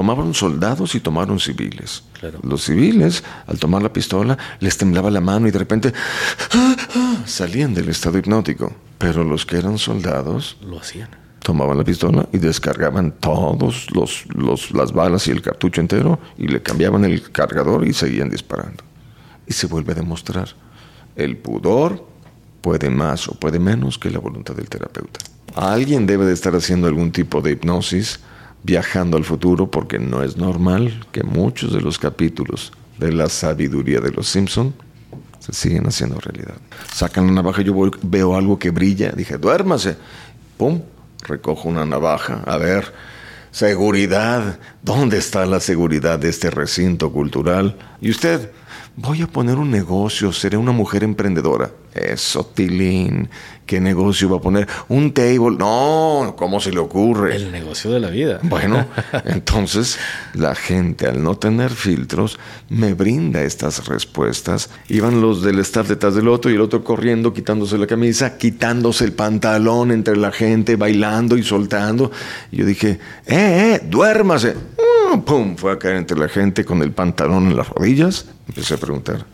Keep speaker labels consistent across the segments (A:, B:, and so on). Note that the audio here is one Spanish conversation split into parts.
A: Tomaron soldados y tomaron civiles.
B: Claro.
A: Los civiles, al tomar la pistola, les temblaba la mano y de repente ¡ah! ¡ah! salían del estado hipnótico. Pero los que eran soldados
B: Lo hacían.
A: tomaban la pistola y descargaban todos los, los- las balas y el cartucho entero y le cambiaban el cargador y seguían disparando. Y se vuelve a demostrar, el pudor puede más o puede menos que la voluntad del terapeuta. Alguien debe de estar haciendo algún tipo de hipnosis, viajando al futuro, porque no es normal que muchos de los capítulos de la sabiduría de los Simpson se siguen haciendo realidad. Sacan la navaja, yo voy- veo algo que brilla, dije, duérmase. Pum, recojo una navaja, a ver, seguridad, ¿dónde está la seguridad de este recinto cultural? Y usted, voy a poner un negocio, seré una mujer emprendedora. Eso, Tilín, ¿qué negocio va a poner? Un table, no, ¿cómo se le ocurre?
B: El negocio de la vida.
A: Bueno, entonces la gente al no tener filtros me brinda estas respuestas. Iban los del staff detrás del otro y el otro corriendo, quitándose la camisa, quitándose el pantalón entre la gente, bailando y soltando. Y yo dije, ¡eh, eh, duérmase! ¡Pum! Fue a caer entre la gente con el pantalón en las rodillas. Empecé a preguntar,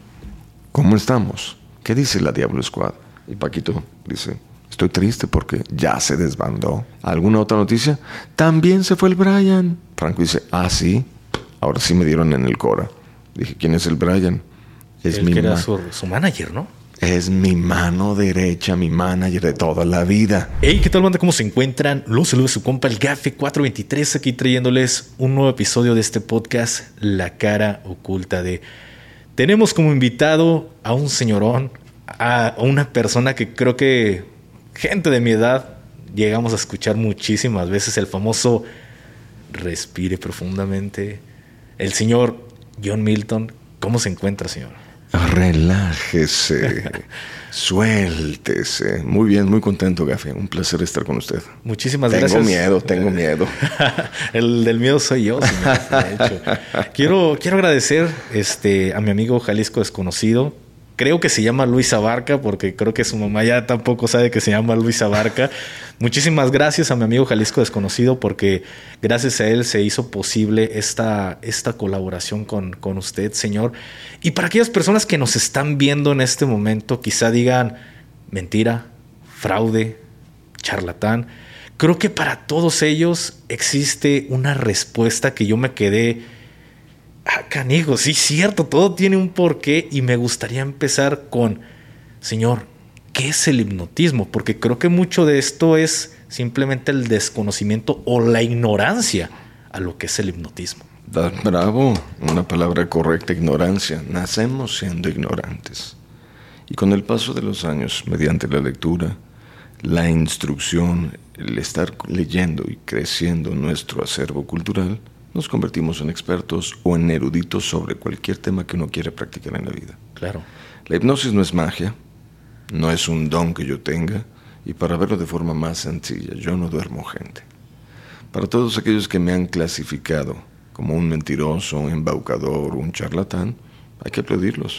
A: ¿cómo estamos? ¿Qué dice la Diablo Squad? Y Paquito dice, estoy triste porque ya se desbandó. ¿Alguna otra noticia? También se fue el Brian. Franco dice, ah, sí. Ahora sí me dieron en el Cora. Dije, ¿quién es el Brian? Es
B: el
A: mi
B: que era su manager, ¿no?
A: Es mi mano derecha, mi manager de toda la vida.
B: Hey, ¿qué tal, banda? ¿Cómo se encuentran? Los saludos su compa el Gafe 423 aquí trayéndoles un nuevo episodio de este podcast, La cara oculta de... Tenemos como invitado a un señorón, a una persona que creo que gente de mi edad llegamos a escuchar muchísimas veces, el famoso respire profundamente. El señor John Milton, ¿cómo se encuentra, señor?
A: Relájese, suéltese. Muy bien, muy contento, Gafe. Un placer estar con usted.
B: Muchísimas
A: tengo
B: gracias.
A: miedo, tengo miedo.
B: El del miedo soy yo, señor, de hecho. Quiero, quiero agradecer este, a mi amigo Jalisco Desconocido. Creo que se llama Luis Abarca, porque creo que su mamá ya tampoco sabe que se llama Luis Abarca. Muchísimas gracias a mi amigo Jalisco Desconocido, porque gracias a él se hizo posible esta, esta colaboración con, con usted, señor. Y para aquellas personas que nos están viendo en este momento, quizá digan mentira, fraude, charlatán. Creo que para todos ellos existe una respuesta que yo me quedé. Ah, canijo, sí, cierto, todo tiene un porqué y me gustaría empezar con, Señor, ¿qué es el hipnotismo? Porque creo que mucho de esto es simplemente el desconocimiento o la ignorancia a lo que es el hipnotismo.
A: Bravo, una palabra correcta, ignorancia. Nacemos siendo ignorantes. Y con el paso de los años, mediante la lectura, la instrucción, el estar leyendo y creciendo nuestro acervo cultural, nos convertimos en expertos o en eruditos sobre cualquier tema que uno quiere practicar en la vida.
B: Claro.
A: La hipnosis no es magia, no es un don que yo tenga, y para verlo de forma más sencilla, yo no duermo gente. Para todos aquellos que me han clasificado como un mentiroso, un embaucador, un charlatán, hay que aplaudirlos,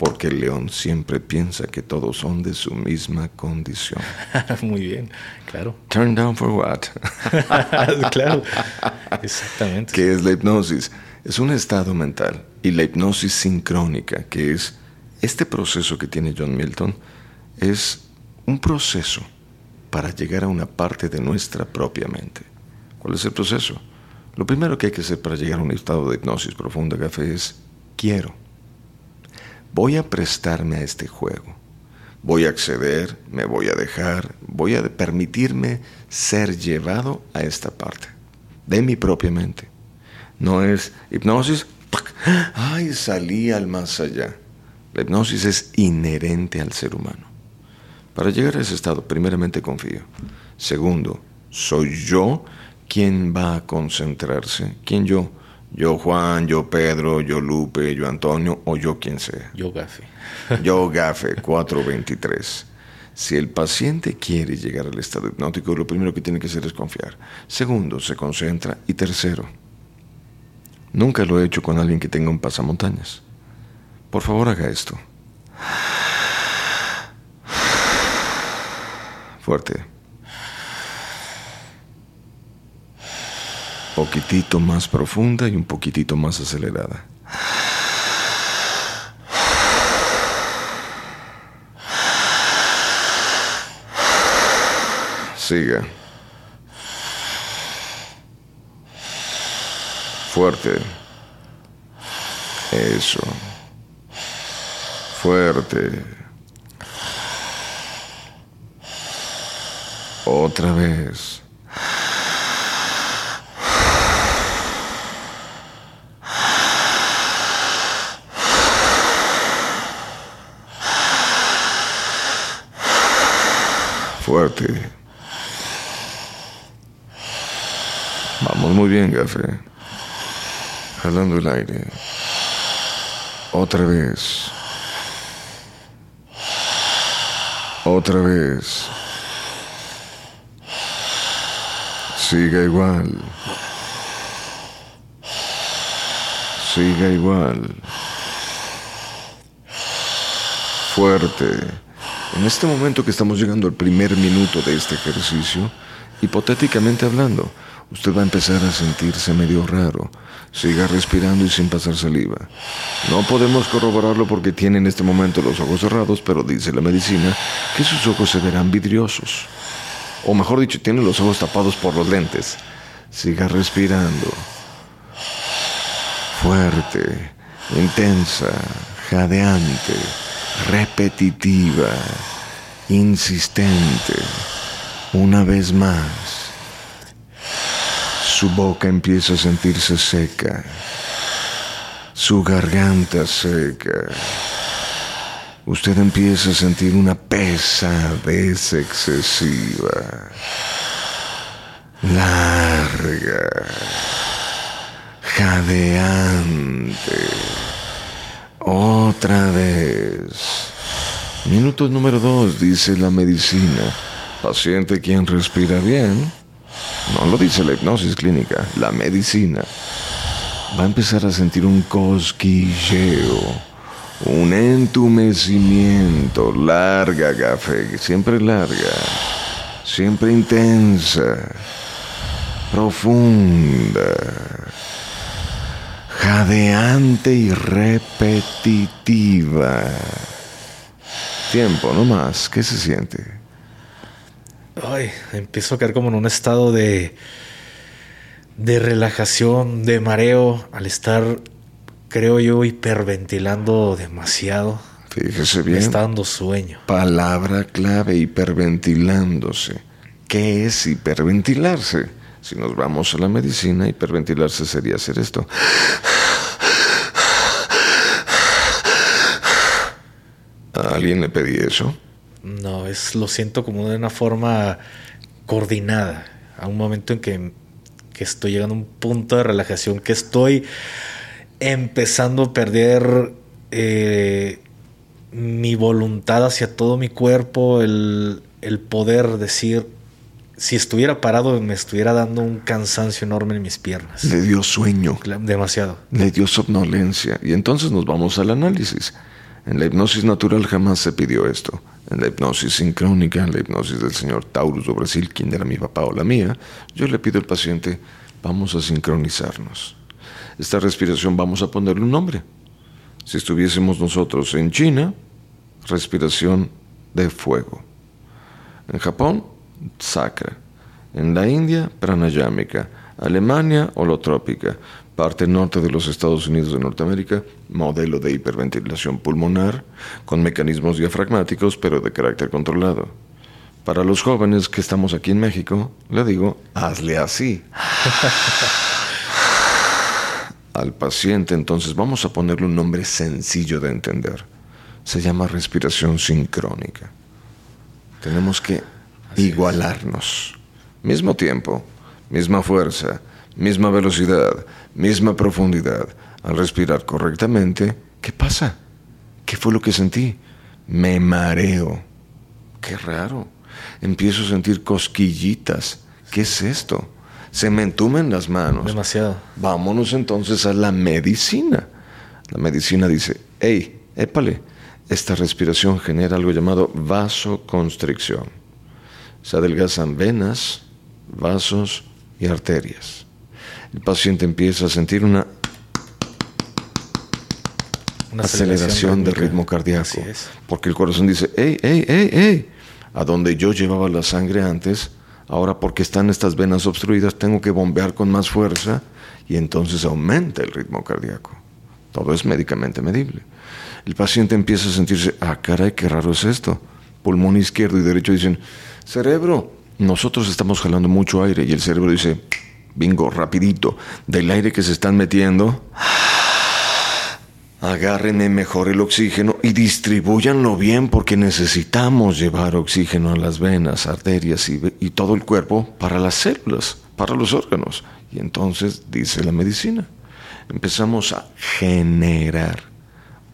A: porque el león siempre piensa que todos son de su misma condición.
B: Muy bien, claro.
A: Turn down for what?
B: claro. Exactamente.
A: ¿Qué es la hipnosis? Es un estado mental y la hipnosis sincrónica, que es este proceso que tiene John Milton, es un proceso para llegar a una parte de nuestra propia mente. ¿Cuál es el proceso? Lo primero que hay que hacer para llegar a un estado de hipnosis profunda, Café, es quiero. Voy a prestarme a este juego. Voy a acceder, me voy a dejar, voy a permitirme ser llevado a esta parte de mi propia mente. No es hipnosis, ay, salí al más allá. La hipnosis es inherente al ser humano. Para llegar a ese estado, primeramente confío. Segundo, soy yo quien va a concentrarse. ¿Quién yo? Yo Juan, yo Pedro, yo Lupe, yo Antonio o yo quien sea.
B: Yo gafe.
A: Yo Gafe 423. Si el paciente quiere llegar al estado hipnótico, lo primero que tiene que hacer es confiar. Segundo, se concentra. Y tercero, nunca lo he hecho con alguien que tenga un pasamontañas. Por favor, haga esto. Fuerte. Poquitito más profunda y un poquitito más acelerada. Siga. Fuerte. Eso. Fuerte. Otra vez. Fuerte. Vamos muy bien, Gafe. Jalando el aire. Otra vez. Otra vez. Siga igual. Siga igual. Fuerte. En este momento que estamos llegando al primer minuto de este ejercicio, hipotéticamente hablando, usted va a empezar a sentirse medio raro. Siga respirando y sin pasar saliva. No podemos corroborarlo porque tiene en este momento los ojos cerrados, pero dice la medicina que sus ojos se verán vidriosos. O mejor dicho, tiene los ojos tapados por los lentes. Siga respirando. Fuerte, intensa, jadeante, repetitiva, insistente. Una vez más. Su boca empieza a sentirse seca. Su garganta seca. Usted empieza a sentir una pesadez excesiva. Larga. Jadeante. Otra vez. Minuto número dos, dice la medicina. Paciente quien respira bien no lo dice la hipnosis clínica, la medicina, va a empezar a sentir un cosquilleo, un entumecimiento, larga café, siempre larga, siempre intensa, profunda, jadeante y repetitiva. Tiempo, no más, ¿qué se siente?
B: ay, empiezo a caer como en un estado de, de relajación, de mareo, al estar, creo yo, hiperventilando demasiado.
A: Fíjese bien.
B: Me está dando sueño.
A: Palabra clave, hiperventilándose. ¿Qué es hiperventilarse? Si nos vamos a la medicina, hiperventilarse sería hacer esto. ¿A alguien le pedí eso?
B: No, es lo siento como de una forma coordinada. A un momento en que, estoy llegando a un punto de relajación, que estoy empezando a perder eh, mi voluntad hacia todo mi cuerpo, el, el poder decir, si estuviera parado me estuviera dando un cansancio enorme en mis piernas.
A: Le dio sueño.
B: Demasiado.
A: Le dio somnolencia. Y entonces nos vamos al análisis. En la hipnosis natural jamás se pidió esto. En la hipnosis sincrónica, en la hipnosis del señor Taurus do Brasil, quien era mi papá o la mía, yo le pido al paciente, vamos a sincronizarnos. Esta respiración vamos a ponerle un nombre. Si estuviésemos nosotros en China, respiración de fuego. En Japón, sacra. En la India, pranayámica. Alemania, holotrópica parte norte de los Estados Unidos de Norteamérica, modelo de hiperventilación pulmonar con mecanismos diafragmáticos pero de carácter controlado. Para los jóvenes que estamos aquí en México, le digo, hazle así. Al paciente entonces vamos a ponerle un nombre sencillo de entender. Se llama respiración sincrónica. Tenemos que igualarnos. Mismo tiempo, misma fuerza, misma velocidad, misma profundidad. Al respirar correctamente, ¿qué pasa? ¿Qué fue lo que sentí? Me mareo. Qué raro. Empiezo a sentir cosquillitas. ¿Qué es esto? Se me entumen las manos.
B: Demasiado.
A: Vámonos entonces a la medicina. La medicina dice, hey, épale, esta respiración genera algo llamado vasoconstricción. Se adelgazan venas, vasos y arterias. El paciente empieza a sentir una,
B: Una
A: aceleración de
B: rítmica.
A: ritmo cardíaco. Porque el corazón dice, hey, hey, hey, hey, a donde yo llevaba la sangre antes, ahora porque están estas venas obstruidas, tengo que bombear con más fuerza y entonces aumenta el ritmo cardíaco. Todo es médicamente medible. El paciente empieza a sentirse, ah, caray, qué raro es esto. Pulmón izquierdo y derecho dicen, cerebro, nosotros estamos jalando mucho aire y el cerebro dice, bingo, rapidito, del aire que se están metiendo, agárrenme mejor el oxígeno y distribúyanlo bien porque necesitamos llevar oxígeno a las venas, arterias y, y todo el cuerpo para las células, para los órganos. Y entonces dice la medicina, empezamos a generar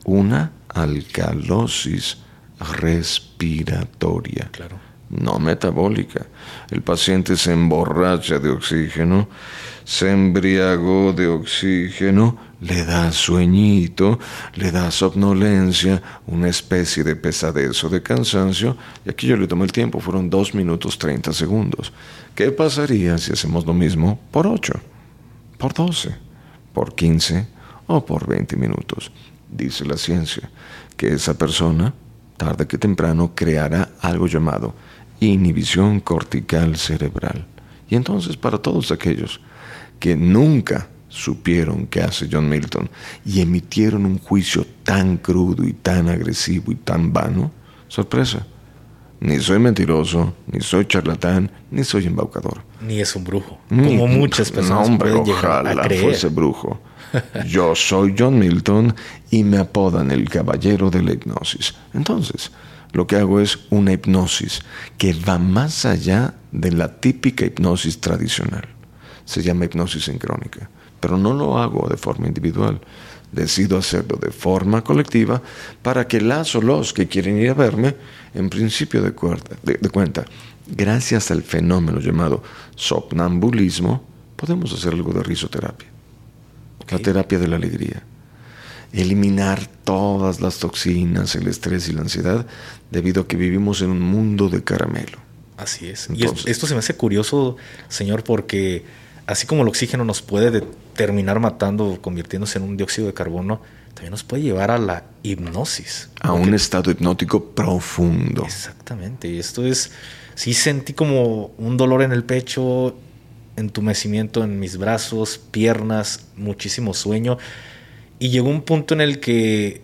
A: una alcalosis respiratoria
B: Claro.
A: No metabólica. El paciente se emborracha de oxígeno, se embriagó de oxígeno, le da sueñito, le da somnolencia, una especie de pesadez o de cansancio, y aquí yo le tomé el tiempo, fueron 2 minutos 30 segundos. ¿Qué pasaría si hacemos lo mismo por 8, por 12, por 15 o por 20 minutos? Dice la ciencia que esa persona tarde que temprano creará algo llamado inhibición cortical cerebral. Y entonces para todos aquellos que nunca supieron qué hace John Milton y emitieron un juicio tan crudo y tan agresivo y tan vano, sorpresa, ni soy mentiroso, ni soy charlatán, ni soy embaucador.
B: Ni es un brujo.
A: Ni-
B: Como muchas personas
A: No, hombre, ojalá
B: a creer.
A: fuese brujo. Yo soy John Milton y me apodan el caballero de la hipnosis. Entonces, lo que hago es una hipnosis que va más allá de la típica hipnosis tradicional. Se llama hipnosis sincrónica, pero no lo hago de forma individual. Decido hacerlo de forma colectiva para que las o los que quieren ir a verme, en principio de, cuerda- de- de cuenta, gracias al fenómeno llamado somnambulismo, podemos hacer algo de risoterapia. La terapia de la alegría. Eliminar todas las toxinas, el estrés y la ansiedad, debido a que vivimos en un mundo de caramelo.
B: Así es. y es-
A: Entonces-
B: esto se me hace curioso, señor, porque así como el oxígeno nos puede de- terminar matando, convirtiéndose en un dióxido de carbono, también nos puede llevar a la hipnosis.
A: A un estado hipnótico profundo.
B: Exactamente. Y esto es. Sí sentí como un dolor en el pecho, entumecimiento en mis brazos, piernas, muchísimo sueño. Y llegó un punto en el que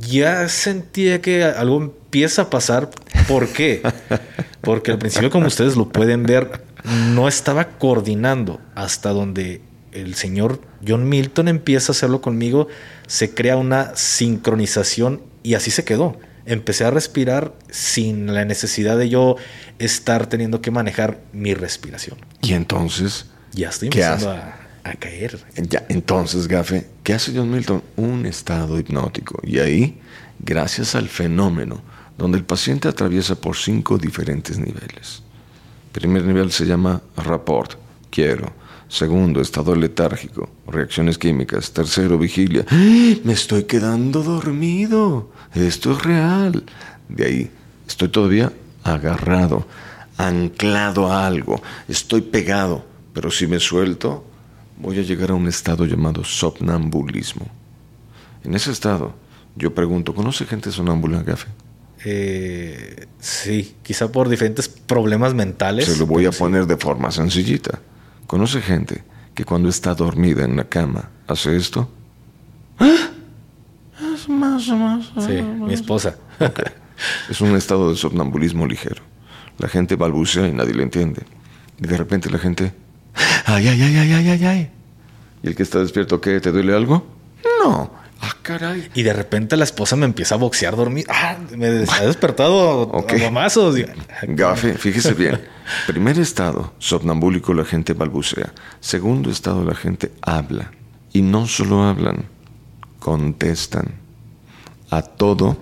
B: ya sentía que algo empieza a pasar. ¿Por qué? Porque al principio, como ustedes lo pueden ver, no estaba coordinando hasta donde el señor John Milton empieza a hacerlo conmigo, se crea una sincronización y así se quedó. Empecé a respirar sin la necesidad de yo estar teniendo que manejar mi respiración.
A: Y entonces,
B: Ya estoy
A: ¿Qué
B: a, a caer.
A: ya, entonces, Gafe, ¿qué hace John Milton? Un estado hipnótico. Y ahí, gracias al fenómeno, donde el paciente atraviesa por cinco diferentes niveles. Primer nivel se llama rapport, quiero. Segundo, estado letárgico, reacciones químicas. Tercero, vigilia. ¡Ah! Me estoy quedando dormido. Esto es real. De ahí, estoy todavía agarrado, anclado a algo. Estoy pegado. Pero si me suelto, voy a llegar a un estado llamado somnambulismo. En ese estado, yo pregunto, ¿conoce gente sonámbula, Gafe?
B: Eh, sí, quizá por diferentes problemas mentales.
A: Se lo voy a
B: sí.
A: poner de forma sencillita. ¿Conoce gente que cuando está dormida en la cama hace esto? ¡Ah! Es más, más,
B: Sí, mi esposa.
A: Es un estado de somnambulismo ligero. La gente balbucea y nadie le entiende. Y de repente la gente... ¡Ay, ay, ay, ay, ay, ay, ay! ¿Y el que está despierto qué? ¿Te duele algo? No. ¡Ah, caray!
B: Y de repente la esposa me empieza a boxear dormir. Ah, me ha despertado
A: Ok.
B: a mamazos.
A: Gafe, fíjese bien. Primer estado, somnambúlico, la gente balbucea. Segundo estado, la gente habla. Y no solo hablan, contestan a todo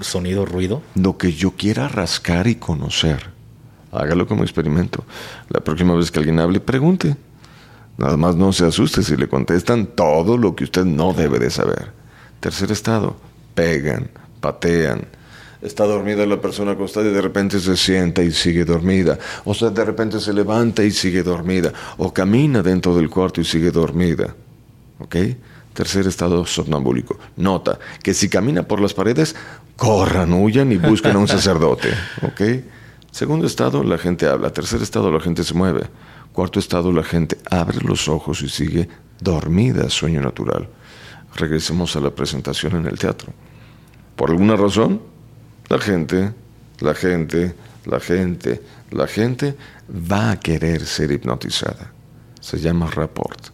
B: Sonido, ruido.
A: lo que yo quiera rascar y conocer. Hágalo como experimento. La próxima vez que alguien hable, pregunte. Nada más no se asuste si le contestan todo lo que usted no debe de saber. Tercer estado, pegan, patean, Está dormida la persona acostada y de repente se sienta y sigue dormida. O sea, de repente se levanta y sigue dormida. O camina dentro del cuarto y sigue dormida. ¿Ok? Tercer estado somnambúlico. Nota que si camina por las paredes, corran, huyan y busquen a un sacerdote. ¿Ok? Segundo estado, la gente habla. Tercer estado, la gente se mueve. Cuarto estado, la gente abre los ojos y sigue dormida, sueño natural. Regresemos a la presentación en el teatro. Por alguna razón, la gente, la gente, la gente, la gente va a querer ser hipnotizada. Se llama rapport.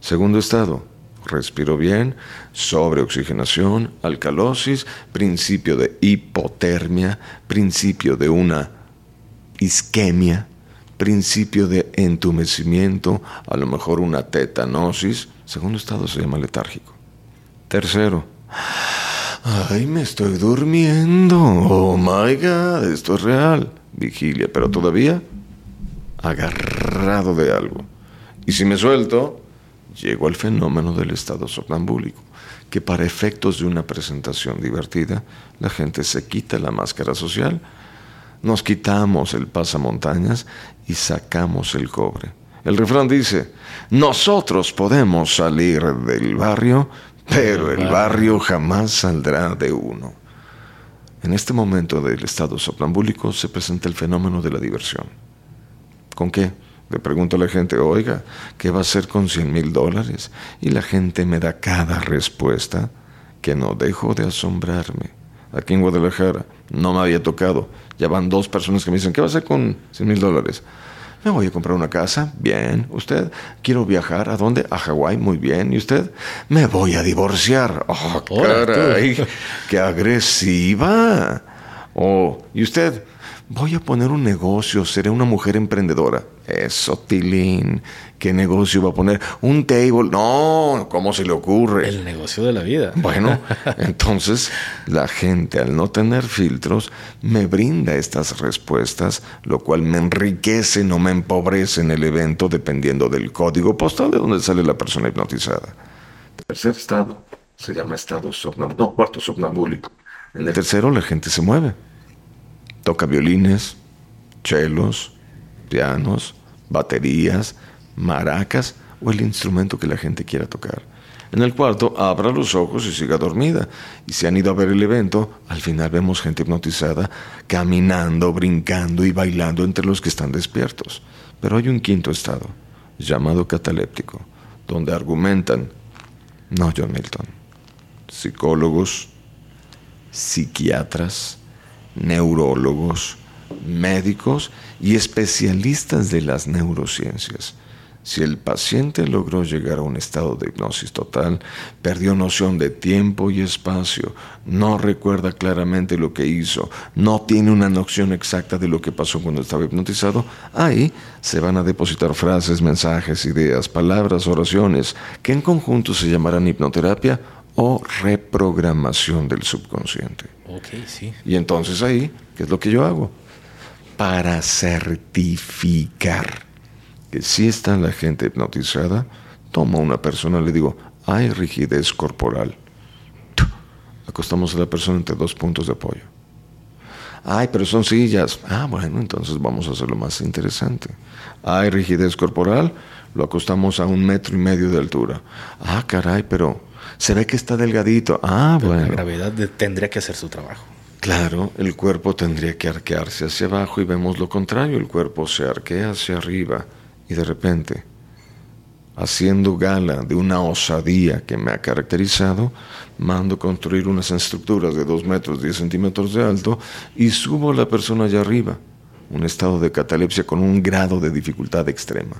A: Segundo estado, respiro bien, sobreoxigenación, alcalosis, principio de hipotermia, principio de una isquemia, principio de entumecimiento, a lo mejor una tetanosis. Segundo estado se llama letárgico. Tercero, ay, me estoy durmiendo. Oh my God, esto es real. Vigilia, pero todavía agarrado de algo. Y si me suelto, llego al fenómeno del estado somnambúlico, que para efectos de una presentación divertida, la gente se quita la máscara social nos quitamos el pasamontañas y sacamos el cobre. El refrán dice, nosotros podemos salir del barrio, pero el barrio jamás saldrá de uno. En este momento del estado soplambúlico se presenta el fenómeno de la diversión. ¿Con qué? Le pregunto a la gente, oiga, ¿qué va a hacer con 100 mil dólares? Y la gente me da cada respuesta que no dejo de asombrarme. Aquí en Guadalajara no me había tocado ya van dos personas que me dicen, ¿qué va a hacer con 100 mil dólares? Me voy a comprar una casa, bien. ¿Usted? Quiero viajar, ¿a dónde? A Hawái, muy bien. ¿Y usted? Me voy a divorciar. ¡Oh, caray! ¡Qué agresiva! Oh, ¿y usted? Voy a poner un negocio, seré una mujer emprendedora. Eso, Tilín. ¿Qué negocio va a poner? Un table. No, ¿cómo se le ocurre?
B: El negocio de la vida.
A: Bueno, entonces la gente al no tener filtros me brinda estas respuestas, lo cual me enriquece, no me empobrece en el evento dependiendo del código postal de donde sale la persona hipnotizada. Tercer estado se llama estado somnambúlico, no, cuarto somnambúlico. En el tercero la gente se mueve Toca violines, chelos, pianos, baterías, maracas o el instrumento que la gente quiera tocar. En el cuarto, abra los ojos y siga dormida. Y si han ido a ver el evento, al final vemos gente hipnotizada caminando, brincando y bailando entre los que están despiertos. Pero hay un quinto estado, llamado cataléptico, donde argumentan, no John Milton, psicólogos, psiquiatras, neurólogos, médicos y especialistas de las neurociencias. Si el paciente logró llegar a un estado de hipnosis total, perdió noción de tiempo y espacio, no recuerda claramente lo que hizo, no tiene una noción exacta de lo que pasó cuando estaba hipnotizado, ahí se van a depositar frases, mensajes, ideas, palabras, oraciones, que en conjunto se llamarán hipnoterapia o reprogramación del subconsciente.
B: Ok, sí.
A: Y entonces ahí, ¿qué es lo que yo hago? Para certificar que si está la gente hipnotizada, tomo a una persona y le digo, hay rigidez corporal. Acostamos a la persona entre dos puntos de apoyo. Ay, pero son sillas. Ah, bueno, entonces vamos a hacerlo más interesante. Hay rigidez corporal, lo acostamos a un metro y medio de altura. Ah, caray, pero se ve que está delgadito. Ah, bueno. La
B: gravedad tendría que hacer su trabajo.
A: Claro, el cuerpo tendría que arquearse hacia abajo y vemos lo contrario, el cuerpo se arquea hacia arriba y de repente, haciendo gala de una osadía que me ha caracterizado, mando construir unas estructuras de 2 metros 10 centímetros de alto y subo a la persona allá arriba, un estado de catalepsia con un grado de dificultad extrema.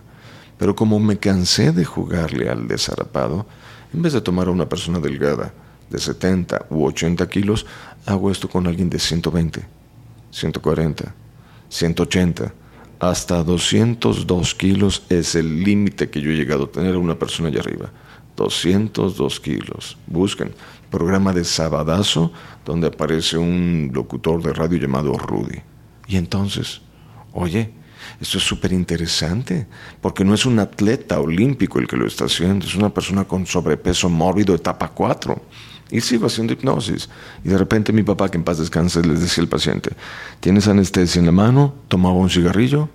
A: Pero como me cansé de jugarle al desarapado, en vez de tomar a una persona delgada de 70 u 80 kilos, hago esto con alguien de 120, 140, 180, hasta 202 kilos es el límite que yo he llegado a tener a una persona allá arriba. 202 kilos. Busquen programa de Sabadazo donde aparece un locutor de radio llamado Rudy. Y entonces, oye, esto es súper interesante, porque no es un atleta olímpico el que lo está haciendo, es una persona con sobrepeso mórbido etapa 4. Y sigo haciendo hipnosis. Y de repente mi papá, que en paz descanse, le decía al paciente, ¿tienes anestesia en la mano? Tomaba un cigarrillo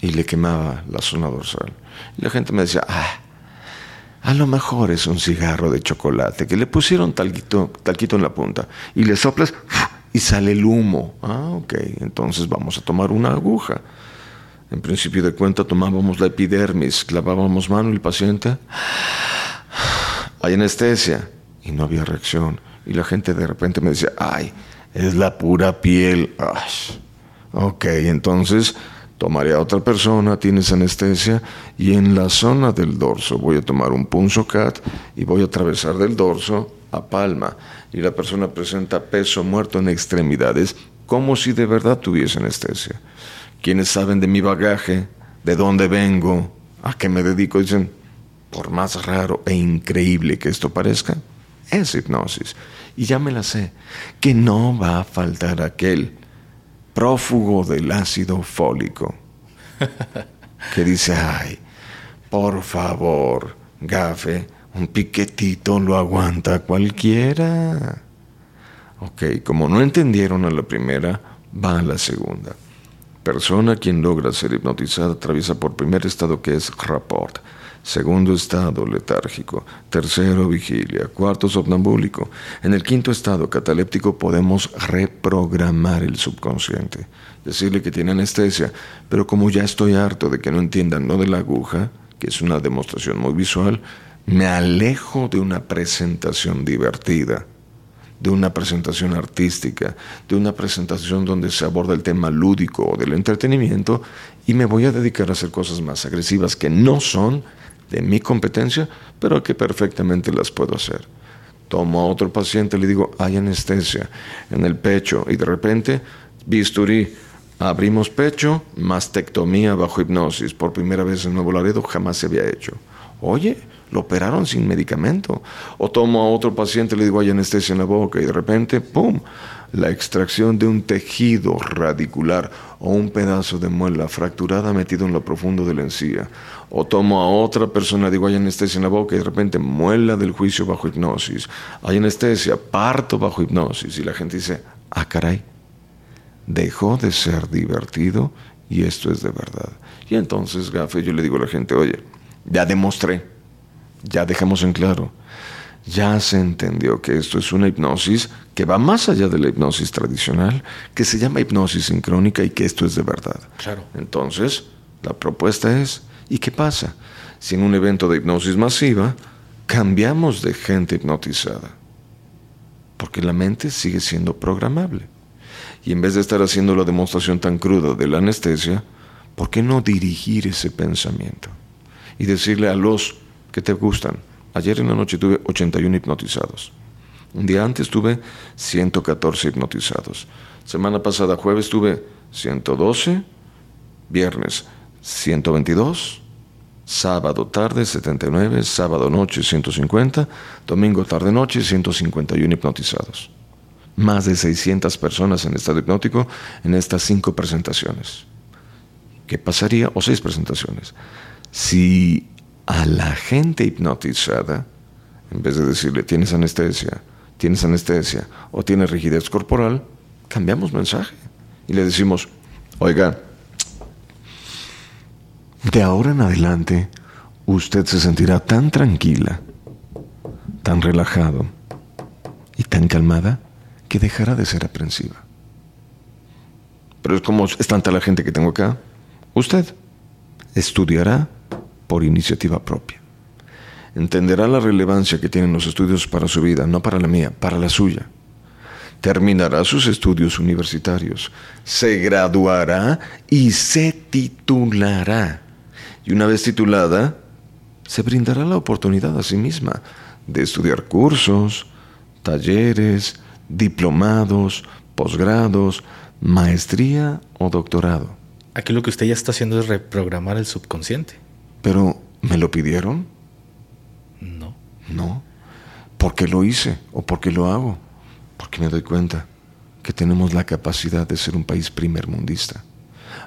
A: y le quemaba la zona dorsal. Y la gente me decía, ah, a lo mejor es un cigarro de chocolate que le pusieron talquito, talquito en la punta y le soplas y sale el humo. Ah, ok, entonces vamos a tomar una aguja. En principio de cuenta tomábamos la epidermis, clavábamos mano y el paciente... Hay anestesia. Y no había reacción. Y la gente de repente me decía, ay, es la pura piel. Ay. Ok, entonces tomaré a otra persona, tienes anestesia, y en la zona del dorso voy a tomar un punzo cat y voy a atravesar del dorso a palma. Y la persona presenta peso muerto en extremidades, como si de verdad tuviese anestesia. Quienes saben de mi bagaje, de dónde vengo, a qué me dedico, dicen, por más raro e increíble que esto parezca, es hipnosis. Y ya me la sé, que no va a faltar aquel prófugo del ácido fólico que dice, ay, por favor, gafe, un piquetito lo aguanta cualquiera. Ok, como no entendieron a la primera, va a la segunda. Persona quien logra ser hipnotizada atraviesa por primer estado que es rapport Segundo estado, letárgico. Tercero, vigilia. Cuarto, somnambúlico. En el quinto estado, cataléptico, podemos reprogramar el subconsciente. Decirle que tiene anestesia, pero como ya estoy harto de que no entiendan lo de la aguja, que es una demostración muy visual, me alejo de una presentación divertida de una presentación artística, de una presentación donde se aborda el tema lúdico o del entretenimiento y me voy a dedicar a hacer cosas más agresivas que no son de mi competencia, pero que perfectamente las puedo hacer. Tomo a otro paciente, le digo, hay anestesia en el pecho y de repente, bisturí, abrimos pecho, mastectomía bajo hipnosis. Por primera vez en Nuevo Laredo jamás se había hecho. Oye, lo operaron sin medicamento. O tomo a otro paciente, le digo, hay anestesia en la boca y de repente, ¡pum! La extracción de un tejido radicular o un pedazo de muela fracturada metido en lo profundo de la encía o tomo a otra persona, digo, hay anestesia en la boca y de repente muela del juicio bajo hipnosis, hay anestesia, parto bajo hipnosis y la gente dice, ah, caray, dejó de ser divertido y esto es de verdad. Y entonces, Gafe, yo le digo a la gente, oye, ya demostré, ya dejamos en claro, ya se entendió que esto es una hipnosis que va más allá de la hipnosis tradicional, que se llama hipnosis sincrónica y que esto es de verdad.
B: Claro.
A: Entonces, la propuesta es ¿Y qué pasa? Si en un evento de hipnosis masiva cambiamos de gente hipnotizada, porque la mente sigue siendo programable. Y en vez de estar haciendo la demostración tan cruda de la anestesia, ¿por qué no dirigir ese pensamiento? Y decirle a los que te gustan, ayer en la noche tuve 81 hipnotizados. Un día antes tuve 114 hipnotizados. Semana pasada jueves tuve 112, viernes 122, sábado tarde 79, sábado noche 150, domingo tarde noche 151 hipnotizados. Más de 600 personas en estado hipnótico en estas cinco presentaciones. ¿Qué pasaría? O seis presentaciones. Si a la gente hipnotizada, en vez de decirle tienes anestesia, tienes anestesia o tienes rigidez corporal, cambiamos mensaje y le decimos, oiga, de ahora en adelante, usted se sentirá tan tranquila, tan relajado y tan calmada que dejará de ser aprensiva. Pero es como es tanta la gente que tengo acá, usted estudiará por iniciativa propia. Entenderá la relevancia que tienen los estudios para su vida, no para la mía, para la suya. Terminará sus estudios universitarios, se graduará y se titulará y una vez titulada, se brindará la oportunidad a sí misma de estudiar cursos, talleres, diplomados, posgrados, maestría o doctorado.
B: Aquí lo que usted ya está haciendo es reprogramar el subconsciente.
A: Pero, ¿me lo pidieron?
B: No.
A: No. ¿Por qué lo hice o por qué lo hago? Porque me doy cuenta que tenemos la capacidad de ser un país primermundista,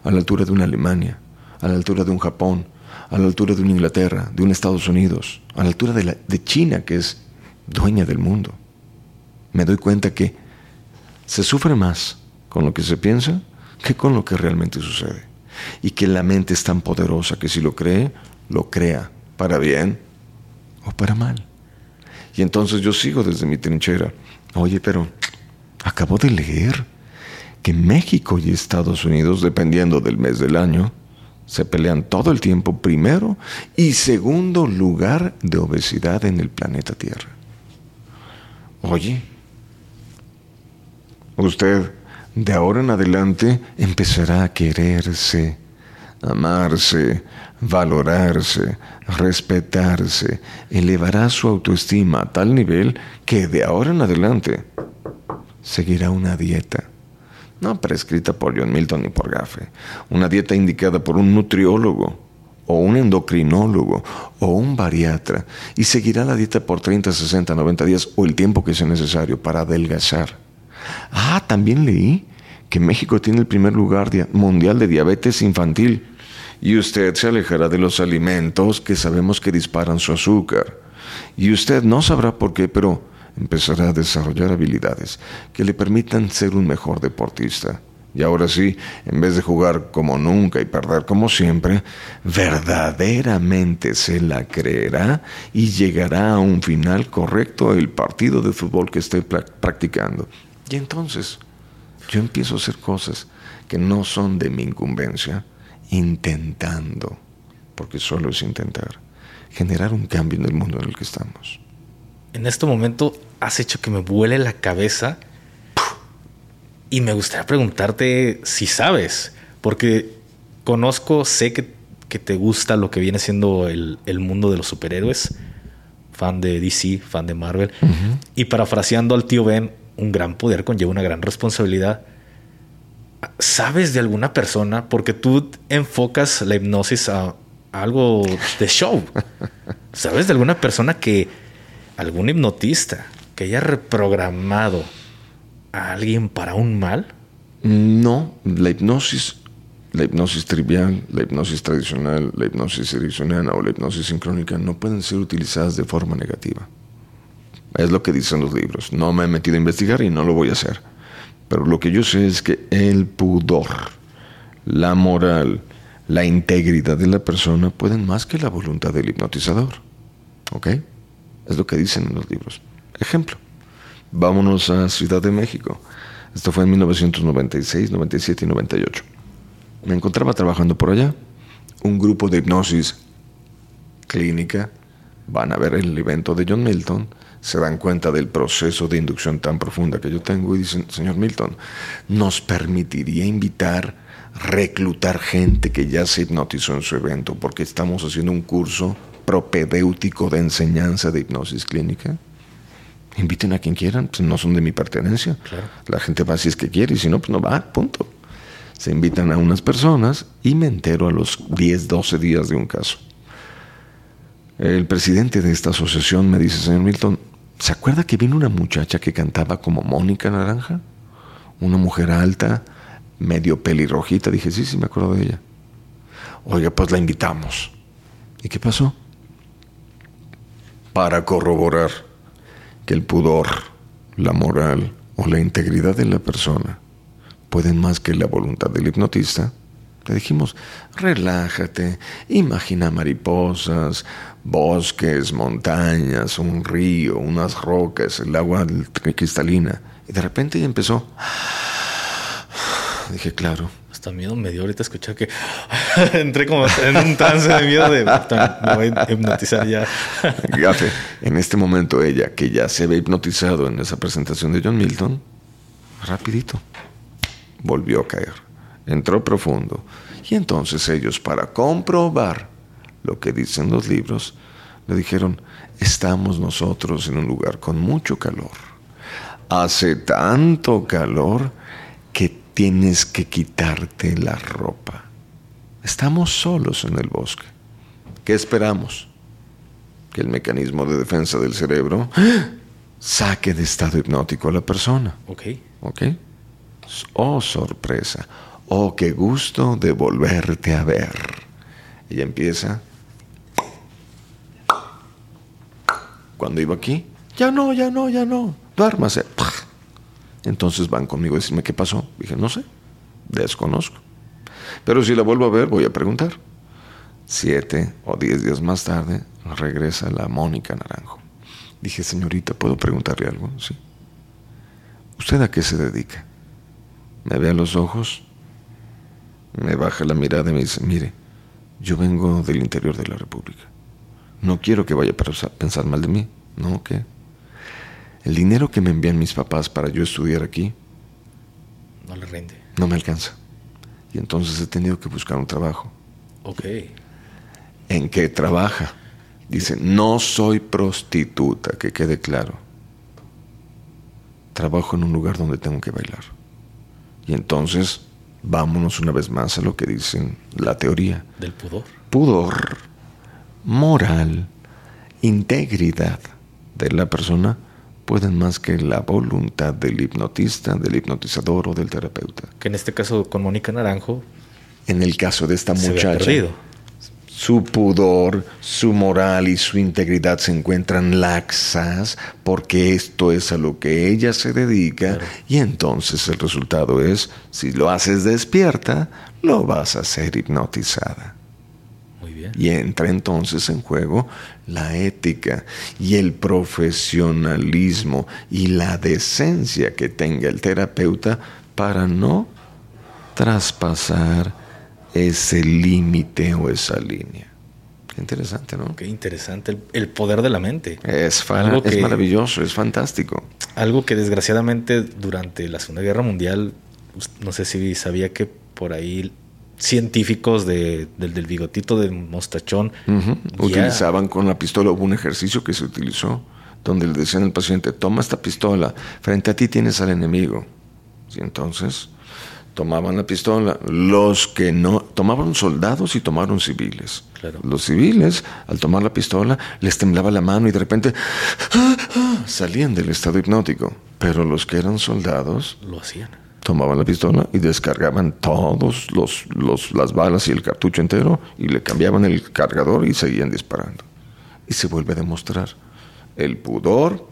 A: a la altura de una Alemania, a la altura de un Japón, a la altura de una Inglaterra, de un Estados Unidos, a la altura de, la, de China, que es dueña del mundo. Me doy cuenta que se sufre más con lo que se piensa que con lo que realmente sucede. Y que la mente es tan poderosa que si lo cree, lo crea, para bien o para mal. Y entonces yo sigo desde mi trinchera. Oye, pero acabo de leer que México y Estados Unidos, dependiendo del mes del año, se pelean todo el tiempo primero y segundo lugar de obesidad en el planeta Tierra. Oye, usted de ahora en adelante empezará a quererse, amarse, valorarse, respetarse, elevará su autoestima a tal nivel que de ahora en adelante seguirá una dieta, no prescrita por John Milton ni por Gaffe, una dieta indicada por un nutriólogo o un endocrinólogo o un bariatra y seguirá la dieta por 30, 60, 90 días o el tiempo que sea necesario para adelgazar. Ah, también leí que México tiene el primer lugar mundial de diabetes infantil y usted se alejará de los alimentos que sabemos que disparan su azúcar. Y usted no sabrá por qué, pero empezará a desarrollar habilidades que le permitan ser un mejor deportista. Y ahora sí, en vez de jugar como nunca y perder como siempre, verdaderamente se la creerá y llegará a un final correcto el partido de fútbol que esté practicando. Y entonces, yo empiezo a hacer cosas que no son de mi incumbencia, intentando, porque solo es intentar, generar un cambio en el mundo en el que estamos.
B: En este momento has hecho que me vuele la cabeza y me gustaría preguntarte si sabes, porque conozco, sé que, te gusta lo que viene siendo el, mundo de los superhéroes, fan de DC, fan de Marvel, y parafraseando al tío Ben, un gran poder conlleva una gran responsabilidad. ¿Sabes de alguna persona? Porque tú enfocas la hipnosis a, algo de show. ¿Sabes de alguna persona que, algún hipnotista, que haya reprogramado a alguien para un mal?
A: No, la hipnosis, la hipnosis trivial, la hipnosis tradicional, la hipnosis ericksoniana o la hipnosis sincrónica no pueden ser utilizadas de forma negativa. Es lo que dicen los libros. No me he metido a investigar y no lo voy a hacer. Pero lo que yo sé es que el pudor, la moral, la integridad de la persona pueden más que la voluntad del hipnotizador. ¿Ok? Es lo que dicen en los libros. Ejemplo. Vámonos a Ciudad de México. Esto fue en 1996, 97 y 98. Me encontraba trabajando por allá. Un grupo de hipnosis clínica van a ver el evento de John Milton se dan cuenta del proceso de inducción tan profunda que yo tengo y dicen, señor Milton, ¿nos permitiría invitar, reclutar gente que ya se hipnotizó en su evento porque estamos haciendo un curso propedéutico de enseñanza de hipnosis clínica? Inviten a quien quieran, pues no son de mi pertenencia. La gente va si es que quiere y si no, pues no va, punto. Se invitan a unas personas y me entero a los 10, 12 días de un caso. El presidente de esta asociación me dice, señor Milton, ¿Se acuerda que vino una muchacha que cantaba como Mónica Naranja? Una mujer alta, medio pelirrojita. Dije, sí, sí, me acuerdo de ella. Oiga, pues la invitamos. ¿Y qué pasó? Para corroborar que el pudor, la moral o la integridad de la persona pueden más que la voluntad del hipnotista, dijimos, relájate, imagina mariposas, bosques, montañas, un río, unas rocas, el agua cristalina. Y de repente empezó. Dije, claro.
B: Hasta miedo me dio ahorita escuchar que entré como en un trance de miedo de me voy a hipnotizar ya.
A: en este momento ella, que ya se había hipnotizado en esa presentación de John Milton, rapidito, volvió a caer. Entró profundo. Y entonces ellos, para comprobar lo que dicen los libros, le dijeron, estamos nosotros en un lugar con mucho calor. Hace tanto calor que tienes que quitarte la ropa. Estamos solos en el bosque. ¿Qué esperamos? Que el mecanismo de defensa del cerebro saque de estado hipnótico a la persona.
B: Ok.
A: Ok. Oh, sorpresa. Oh, qué gusto de volverte a ver. Ella empieza. Cuando iba aquí, ya no, ya no, ya no. Duérmase. Entonces van conmigo a decirme qué pasó. Dije, no sé, desconozco. Pero si la vuelvo a ver, voy a preguntar. Siete o diez días más tarde, regresa la Mónica Naranjo. Dije, señorita, ¿puedo preguntarle algo? Sí. ¿Usted a qué se dedica? Me ve a los ojos, me baja la mirada y me dice, mire, yo vengo del interior de la República. No quiero que vaya a pensar mal de mí. ¿No? ¿Qué? El dinero que me envían mis papás para yo estudiar aquí...
B: No le rinde.
A: No me alcanza. Y entonces he tenido que buscar un trabajo.
B: Ok.
A: ¿En qué trabaja? Dice, no soy prostituta, que quede claro. Trabajo en un lugar donde tengo que bailar. Y entonces, vámonos una vez más a lo que dicen la teoría.
B: Del pudor.
A: Pudor, moral, integridad de la persona pueden más que la voluntad del hipnotista, del hipnotizador o del terapeuta.
B: Que en este caso con Mónica Naranjo.
A: En el caso de esta muchacha su pudor, su moral y su integridad se encuentran laxas porque esto es a lo que ella se dedica y entonces el resultado es, si lo haces despierta, lo vas a hacer hipnotizada.
B: Muy bien.
A: Y entra entonces en juego la ética y el profesionalismo y la decencia que tenga el terapeuta para no traspasar ese límite o esa línea. Qué interesante, ¿no?
B: Qué interesante el, poder de la mente.
A: Es, es maravilloso, es fantástico.
B: Algo que desgraciadamente durante la Segunda Guerra Mundial, no sé si sabía que por ahí científicos de, del, bigotito de mostachón
A: utilizaban con la pistola. Hubo un ejercicio que se utilizó donde le decían al paciente, toma esta pistola, frente a ti tienes al enemigo. Y entonces tomaban la pistola. Los que no, tomaban soldados y tomaron civiles. Los civiles, al tomar la pistola, les temblaba la mano y de repente salían del estado hipnótico. Pero los que eran soldados
B: lo hacían.
A: Tomaban la pistola y descargaban todos los, los, las balas y el cartucho entero y le cambiaban el cargador y seguían disparando. Y se vuelve a demostrar, el pudor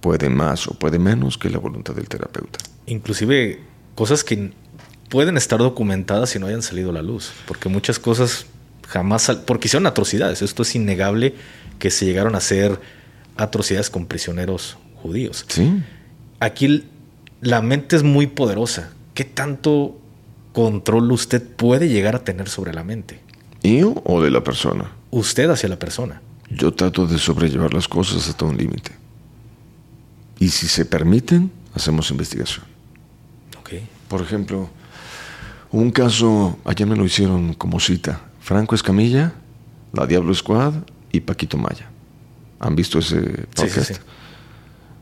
A: puede más o puede menos que la voluntad del terapeuta.
B: Inclusive cosas que pueden estar documentadas y no hayan salido a la luz, porque muchas cosas jamás, porque hicieron atrocidades, esto es innegable que se llegaron a hacer atrocidades con prisioneros judíos.
A: Sí.
B: Aquí la mente es muy poderosa. ¿Qué tanto control usted puede llegar a tener sobre la mente?
A: ¿Yo o de la persona?
B: Usted hacia la persona.
A: Yo trato de sobrellevar las cosas hasta un límite. Y si se permiten, hacemos investigación.
B: Ok.
A: Por ejemplo, un caso, ayer me lo hicieron como cita. Franco Escamilla, La Diablo Squad y Paquito Maya. ¿Han visto ese podcast?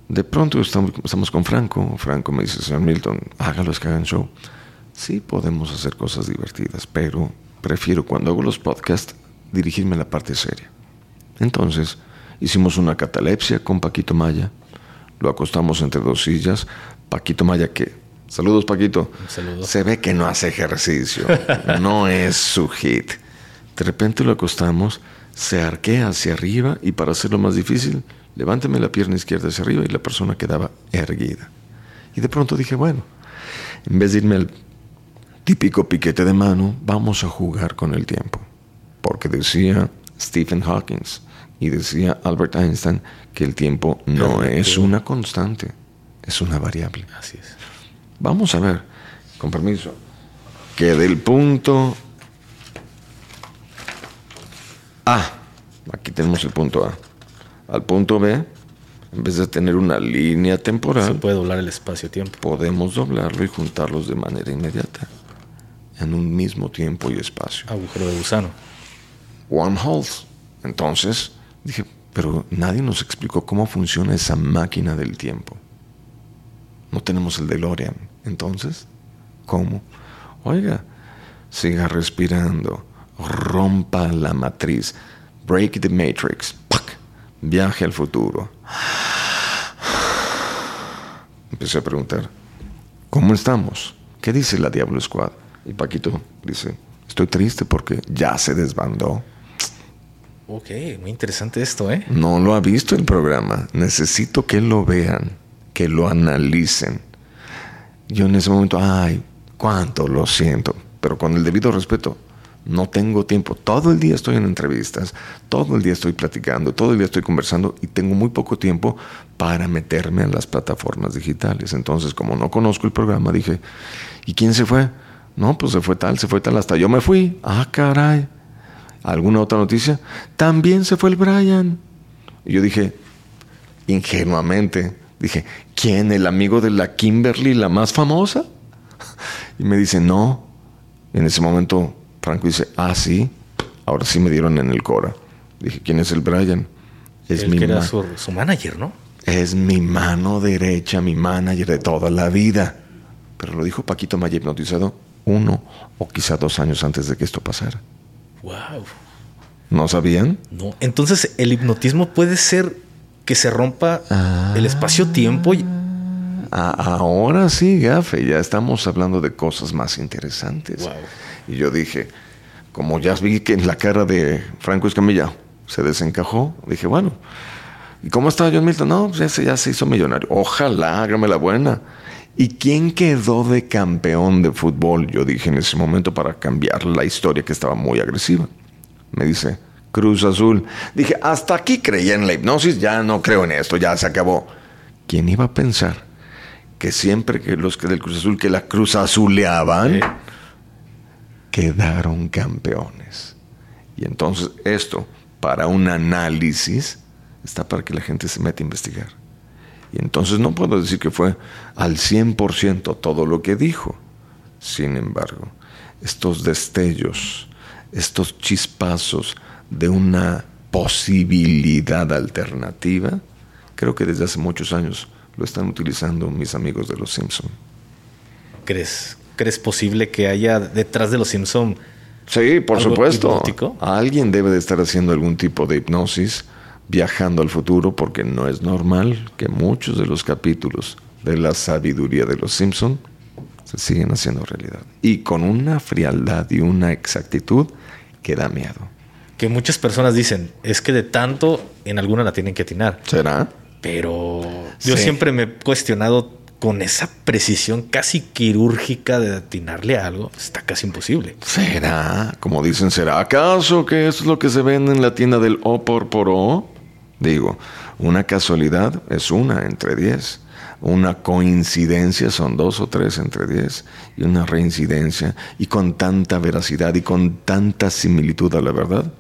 A: De pronto estamos, con Franco. Franco me dice, señor Milton, hágalos que hagan show. Sí podemos hacer cosas divertidas, pero prefiero cuando hago los podcasts dirigirme a la parte seria. Entonces, hicimos una catalepsia con Paquito Maya. Lo acostamos entre dos sillas. Paquito Maya que Saludos, Paquito. Se ve que no hace ejercicio. no es su hit. De repente lo acostamos, se arquea hacia arriba y para hacerlo más difícil, levánteme la pierna izquierda hacia arriba y la persona quedaba erguida. Y de pronto dije, bueno, en vez de irme al típico piquete de mano, vamos a jugar con el tiempo. Porque decía Stephen Hawking y decía Albert Einstein que el tiempo no es una constante, es una variable.
B: Así es.
A: Vamos a ver, con permiso, que del punto A, aquí tenemos el punto A, al punto B, en vez de tener una línea temporal,
B: se puede doblar el espacio-tiempo.
A: Podemos doblarlo y juntarlos de manera inmediata, en un mismo tiempo y espacio.
B: Agujero de gusano.
A: Wormholes. Entonces, dije, pero nadie nos explicó cómo funciona esa máquina del tiempo. No tenemos el DeLorean. Entonces, ¿cómo? Oiga, siga respirando. Rompa la matriz. Break the matrix. Viaje al futuro. Empecé a preguntar, ¿cómo estamos? ¿qué dice la Diablo Squad? Y Paquito dice, estoy triste porque ya se desbandó.
B: Ok, muy interesante esto, ¿eh?
A: No lo ha visto el programa. Necesito que lo vean, que lo analicen. Yo en ese momento, ay, cuánto lo siento, pero con el debido respeto, no tengo tiempo. Todo el día estoy en entrevistas, todo el día estoy platicando, todo el día estoy conversando y tengo muy poco tiempo para meterme en las plataformas digitales. Entonces, como no conozco el programa, dije, ¿y quién se fue? No, pues se fue tal, se fue tal, hasta yo me fui. Ah, caray. ¿Alguna otra noticia? También se fue el Brian. Y yo dije, ingenuamente, dije, ¿quién? ¿El amigo de la Kimberly, la más famosa? Y me dice, no. en ese momento Franco dice, ah, sí, ahora sí me dieron en el Cora. Dije, ¿quién es el Brian?
B: Es mi que era su, su, manager, ¿no?
A: Es mi mano derecha, mi manager de toda la vida. Pero lo dijo Paquito Maya hipnotizado uno o quizá dos años antes de que esto pasara.
B: Wow.
A: ¿No sabían?
B: No. Entonces, el hipnotismo puede ser que se rompa el espacio-tiempo. Y...
A: ahora sí, Gafe, ya estamos hablando de cosas más interesantes. Y yo dije, como ya vi que en la cara de Franco Escamilla se desencajó, dije, bueno, ¿y cómo está John Milton? No, pues ya ya se hizo millonario. Ojalá, hágame la buena. ¿Y quién quedó de campeón de fútbol? Yo dije en ese momento para cambiar la historia que estaba muy agresiva. Me dice, Cruz Azul. Dije, hasta aquí creía en la hipnosis, ya no creo en esto, ya se acabó. ¿Quién iba a pensar que siempre que los que del Cruz Azul, que la Cruz Azuleaban, quedaron campeones? Y entonces esto, para un análisis, está para que la gente se meta a investigar. Y entonces no puedo decir que fue al 100% todo lo que dijo. Sin embargo, estos destellos, estos chispazos de una posibilidad alternativa, creo que desde hace muchos años lo están utilizando mis amigos de los Simpson.
B: ¿Crees, ¿crees posible que haya detrás de los Simpson?
A: Sí, por supuesto. Alguien debe de estar haciendo algún tipo de hipnosis viajando al futuro porque no es normal que muchos de los capítulos de la sabiduría de los Simpson se siguen haciendo realidad. Y con una frialdad y una exactitud que da miedo.
B: Que muchas personas dicen, es que de tanto en alguna la tienen que atinar.
A: ¿Será?
B: Pero yo siempre me he cuestionado con esa precisión casi quirúrgica de atinarle a algo, está casi imposible.
A: ¿Será? Como dicen, ¿será acaso que eso es lo que se vende en la tienda del O por por O? Digo, una casualidad es una entre diez. Una coincidencia son dos o tres entre diez. Y una reincidencia, y con tanta veracidad y con tanta similitud a la verdad,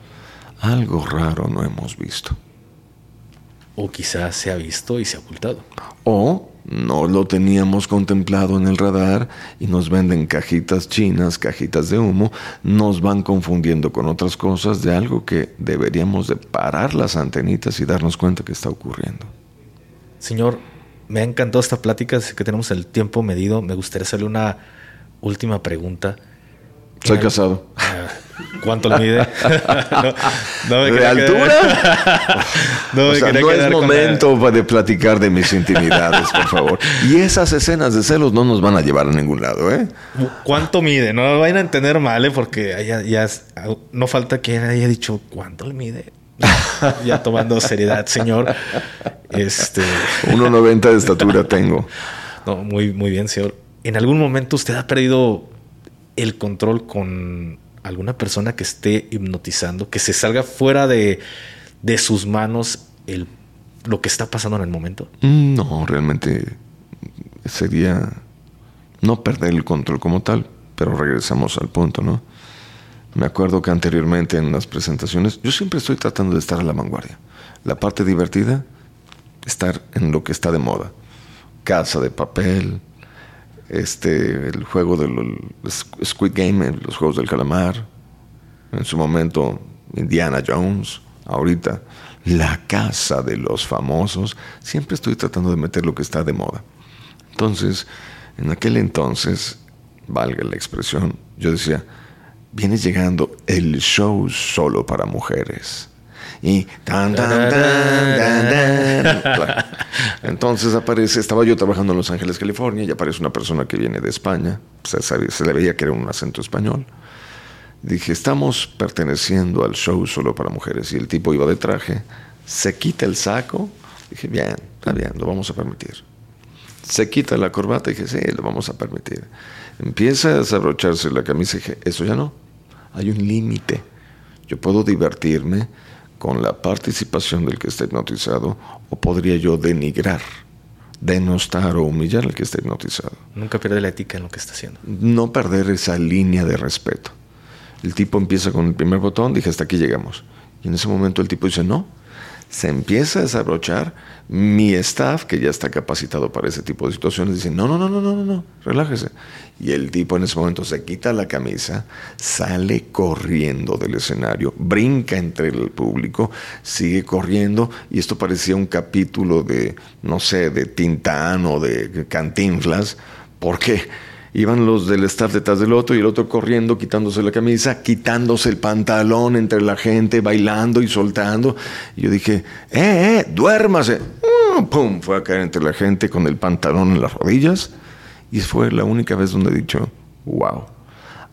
A: algo raro no hemos visto.
B: O quizás se ha visto y se ha ocultado.
A: O no lo teníamos contemplado en el radar y nos venden cajitas chinas, cajitas de humo, nos van confundiendo con otras cosas de algo que deberíamos de parar las antenitas y darnos cuenta que está ocurriendo.
B: Señor, me ha encantado esta plática, sé que tenemos el tiempo medido, me gustaría hacerle una última pregunta.
A: Soy casado. Ah,
B: ¿Cuánto le mide?
A: no, ¿De altura? no, es momento de platicar de mis intimidades, por favor. Y esas escenas de celos no nos van a llevar a ningún lado, ¿eh?
B: ¿Cuánto mide? No lo vayan a entender mal, ¿eh? Porque ya, ya no falta que haya dicho cuánto le mide. ya tomando seriedad, señor. Este...
A: 1,90 de estatura tengo.
B: No, muy, muy bien, señor. ¿En algún momento usted ha perdido el control con alguna persona que esté hipnotizando, que se salga fuera de, de sus manos el, lo que está pasando en el momento?
A: Mm, no, realmente sería no perder el control como tal, pero regresamos al punto, ¿no? Me acuerdo que anteriormente en las presentaciones, yo siempre estoy tratando de estar a la vanguardia. La parte divertida, estar en lo que está de moda. Casa de papel, este, el juego del Squid Game, los juegos del calamar, en su momento Indiana Jones, ahorita la casa de los famosos, siempre estoy tratando de meter lo que está de moda. Entonces, en aquel entonces, valga la expresión, yo decía, viene llegando el show solo para mujeres. Y tan, tan, tan, tan, Entonces aparece, estaba yo trabajando en Los Ángeles, California, y aparece una persona que viene de España, se, se le veía que era un acento español. Dije, estamos perteneciendo al show solo para mujeres. Y el tipo iba de traje, se quita el saco. Dije, bien, está bien, lo vamos a permitir. Se quita la corbata. Dije, sí, lo vamos a permitir. Empieza a desabrocharse la camisa. Dije, eso ya no. Hay un límite. Yo puedo divertirme con la participación del que está hipnotizado o podría yo denigrar, denostar o humillar al que está hipnotizado.
B: Nunca pierde la ética en lo que está haciendo.
A: No perder esa línea de respeto. El tipo empieza con el primer botón, dije, hasta aquí llegamos. Y en ese momento el tipo dice, no, se empieza a desabrochar. Mi staff, que ya está capacitado para ese tipo de situaciones, dice, no, no, no, no, no, no, relájese. Y el tipo en ese momento se quita la camisa, sale corriendo del escenario, brinca entre el público, sigue corriendo, y esto parecía un capítulo de, no sé, de Tintán o de Cantinflas, porque Iban los del staff detrás del otro y el otro corriendo, quitándose la camisa, quitándose el pantalón entre la gente, bailando y soltando. Y yo dije, ¡eh, eh, duérmase! Mm, ¡Pum! Fue a caer entre la gente con el pantalón en las rodillas. Y fue la única vez donde he dicho, wow,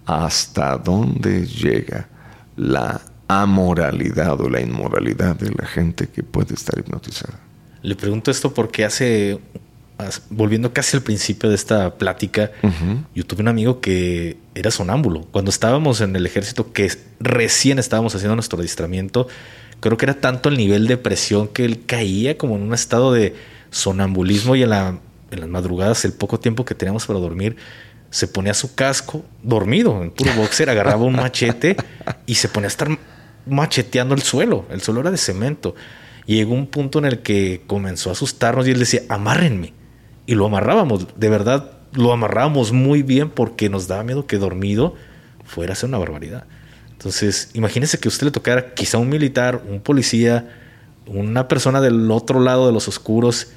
A: ¿hasta dónde llega la amoralidad o la inmoralidad de la gente que puede estar hipnotizada?
B: Le pregunto esto porque hace volviendo casi al principio de esta plática, yo tuve un amigo que era sonámbulo. Cuando estábamos en el ejército, que recién estábamos haciendo nuestro adiestramiento, creo que era tanto el nivel de presión que él caía como en un estado de sonambulismo y en, la, en las madrugadas, el poco tiempo que teníamos para dormir, se ponía su casco, dormido, en puro boxer, agarraba un machete y se ponía a estar macheteando el suelo. El suelo era de cemento. Y llegó un punto en el que comenzó a asustarnos y él decía, amárrenme y lo amarrábamos. De verdad, lo amarrábamos muy bien porque nos daba miedo que dormido fuera a ser una barbaridad. Entonces, imagínese que usted le tocara quizá un militar, un policía, una persona del otro lado de los oscuros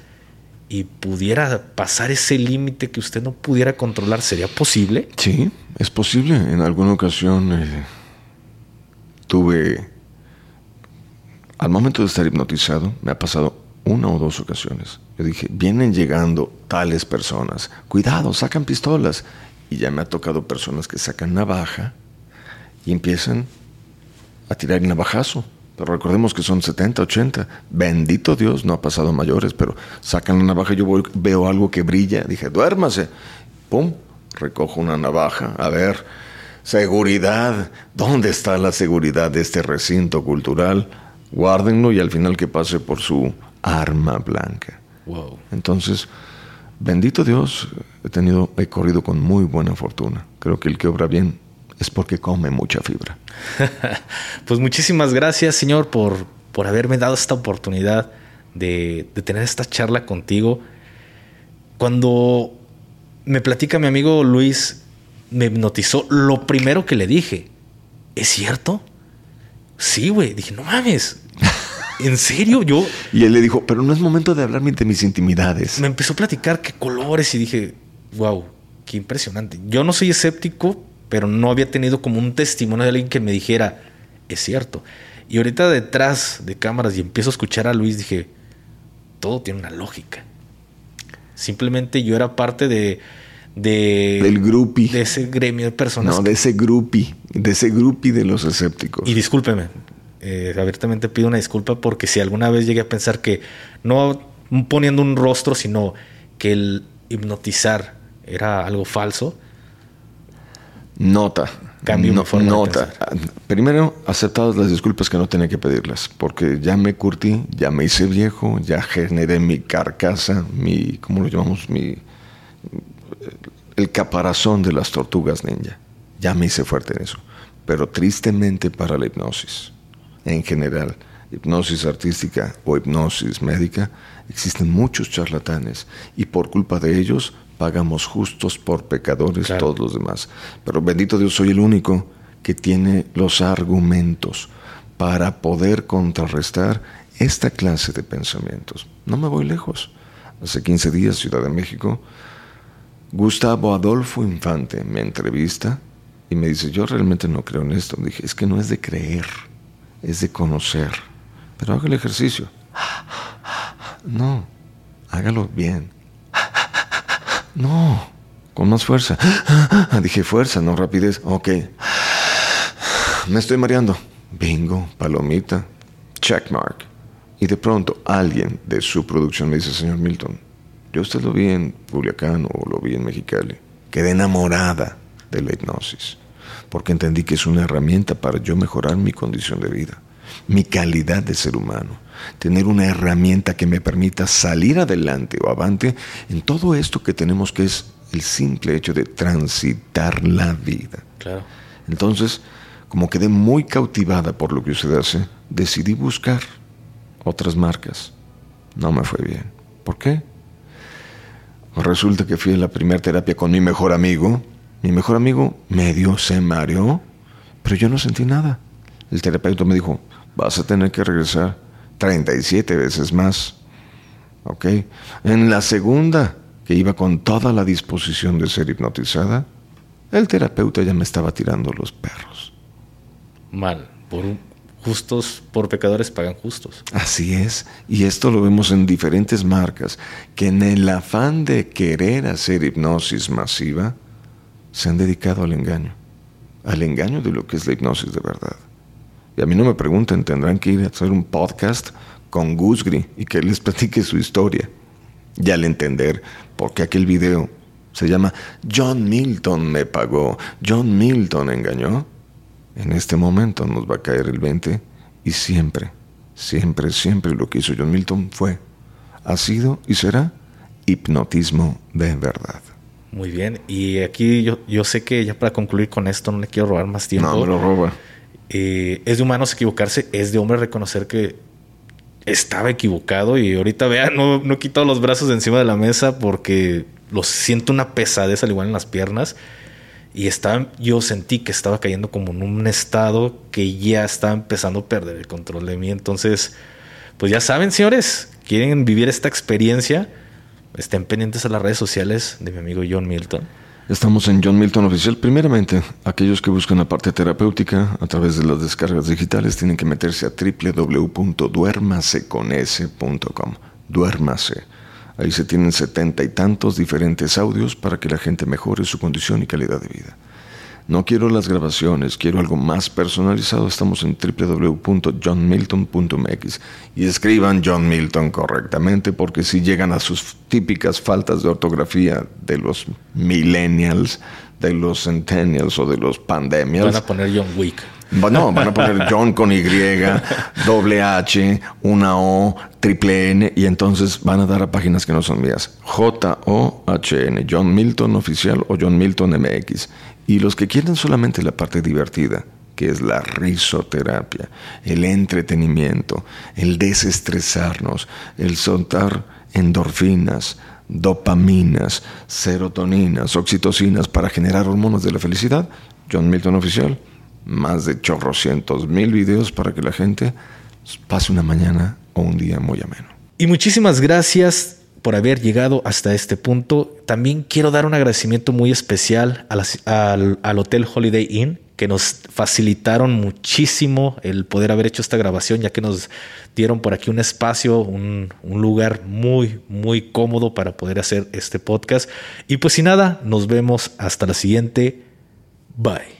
B: y pudiera pasar ese límite que usted no pudiera controlar, ¿sería posible?
A: Sí, es posible. En alguna ocasión eh, tuve, al momento de estar hipnotizado, me ha pasado una o dos ocasiones. Yo dije, vienen llegando tales personas, cuidado, sacan pistolas. Y ya me ha tocado personas que sacan navaja y empiezan a tirar navajazo. Pero recordemos que son 70, 80. Bendito Dios, no ha pasado mayores, pero sacan la navaja. Yo veo algo que brilla. Dije, duérmase. Pum, recojo una navaja. A ver, seguridad. ¿Dónde está la seguridad de este recinto cultural? Guárdenlo y al final que pase por su arma blanca.
B: Wow.
A: Entonces, bendito Dios, he tenido, he corrido con muy buena fortuna. Creo que el que obra bien es porque come mucha fibra.
B: pues muchísimas gracias, Señor, por, por haberme dado esta oportunidad de, de tener esta charla contigo. Cuando me platica mi amigo Luis, me hipnotizó, lo primero que le dije, ¿es cierto? Sí, güey. Dije, no mames. ¿En serio? Yo.
A: Y él le dijo, pero no es momento de hablarme de mis intimidades.
B: Me empezó a platicar qué colores y dije, wow, qué impresionante. Yo no soy escéptico, pero no había tenido como un testimonio de alguien que me dijera, es cierto. Y ahorita detrás de cámaras y empiezo a escuchar a Luis, dije, todo tiene una lógica. Simplemente yo era parte de. de
A: Del grupi.
B: De ese gremio de personas.
A: No, de ese grupi. De ese grupi de los escépticos.
B: Y discúlpeme, eh, abiertamente pido una disculpa porque si alguna vez llegué a pensar que no poniendo un rostro, sino que el hipnotizar era algo falso.
A: Nota.
B: Cambio
A: no,
B: forma
A: Nota. Primero, aceptadas las disculpas que no tenía que pedirlas, porque ya me curtí, ya me hice viejo, ya generé mi carcasa, mi, ¿cómo lo llamamos? Mi, el caparazón de las tortugas ninja. Ya me hice fuerte en eso. Pero tristemente para la hipnosis en general, hipnosis artística o hipnosis médica, existen muchos charlatanes y por culpa de ellos pagamos justos por pecadores todos los demás. Pero bendito Dios, soy el único que tiene los argumentos para poder contrarrestar esta clase de pensamientos. No me voy lejos. Hace 15 días, Ciudad de México, Gustavo Adolfo Infante me entrevista y me dice, yo realmente no creo en esto. Dije, es que no es de creer es de conocer. pero haga el ejercicio. No, hágalo bien. No, con más fuerza. Dije fuerza, no rapidez. Ok. Me estoy mareando. Bingo, palomita, checkmark. Y de pronto alguien de su producción me dice, señor Milton, yo usted lo vi en Culiacán o lo vi en Mexicali. Quedé enamorada de la hipnosis, porque entendí que es una herramienta para yo mejorar mi condición de vida, mi calidad de ser humano, tener una herramienta que me permita salir adelante o avante en todo esto que tenemos que es el simple hecho de transitar la vida.
B: Claro.
A: Entonces, como quedé muy cautivada por lo que usted hace, decidí buscar otras marcas. No me fue bien. ¿Por qué? Resulta que fui a la primera terapia con mi mejor amigo. Mi mejor amigo medio se mareó, pero yo no sentí nada. El terapeuta me dijo, vas a tener que regresar 37 veces más. ¿Ok? En la segunda, que iba con toda la disposición de ser hipnotizada, el terapeuta ya me estaba tirando los perros.
B: Mal, por justos por pecadores pagan justos.
A: Así es, y esto lo vemos en diferentes marcas, que en el afán de querer hacer hipnosis masiva, se han dedicado al engaño, al engaño de lo que es la hipnosis de verdad. Y a mí no me pregunten, tendrán que ir a hacer un podcast con Gusgri y que les platique su historia. Y al entender por qué aquel video se llama John Milton me pagó, John Milton engañó, en este momento nos va a caer el 20 y siempre, siempre, siempre lo que hizo John Milton fue, ha sido y será hipnotismo de verdad.
B: Muy bien, y aquí yo, yo sé que ya para concluir con esto no le quiero robar más tiempo.
A: No, me lo roba.
B: Eh, es de humanos equivocarse, es de hombre reconocer que estaba equivocado y ahorita vean, no, no he quitado los brazos de encima de la mesa porque lo siento una pesadez al igual en las piernas y estaba, yo sentí que estaba cayendo como en un estado que ya estaba empezando a perder el control de mí. Entonces, pues ya saben, señores, quieren vivir esta experiencia, estén pendientes a las redes sociales de mi amigo John Milton.
A: Estamos en John Milton Oficial. Primeramente, aquellos que buscan la parte terapéutica a través de las descargas digitales tienen que meterse a www.duermaseconese.com. Duérmase. Ahí se tienen setenta y tantos diferentes audios para que la gente mejore su condición y calidad de vida. No quiero las grabaciones, quiero algo más personalizado. Estamos en www.johnmilton.mx y escriban John Milton correctamente porque si llegan a sus típicas faltas de ortografía de los millennials, de los centennials o de los pandemials.
B: Van a poner John Wick.
A: No, van a poner John con Y, doble H, una O, triple N, y entonces van a dar a páginas que no son mías. J-O-H-N, John Milton Oficial o John Milton MX. Y los que quieren solamente la parte divertida, que es la risoterapia, el entretenimiento, el desestresarnos, el soltar endorfinas, dopaminas, serotoninas, oxitocinas para generar hormonas de la felicidad, John Milton Oficial más de chorrocientos mil videos para que la gente pase una mañana o un día muy ameno.
B: Y muchísimas gracias por haber llegado hasta este punto. También quiero dar un agradecimiento muy especial al, al, Hotel Holiday Inn, que nos facilitaron muchísimo el poder haber hecho esta grabación, ya que nos dieron por aquí un espacio, un, un lugar muy, muy cómodo para poder hacer este podcast. Y pues sin nada, nos vemos hasta la siguiente. Bye.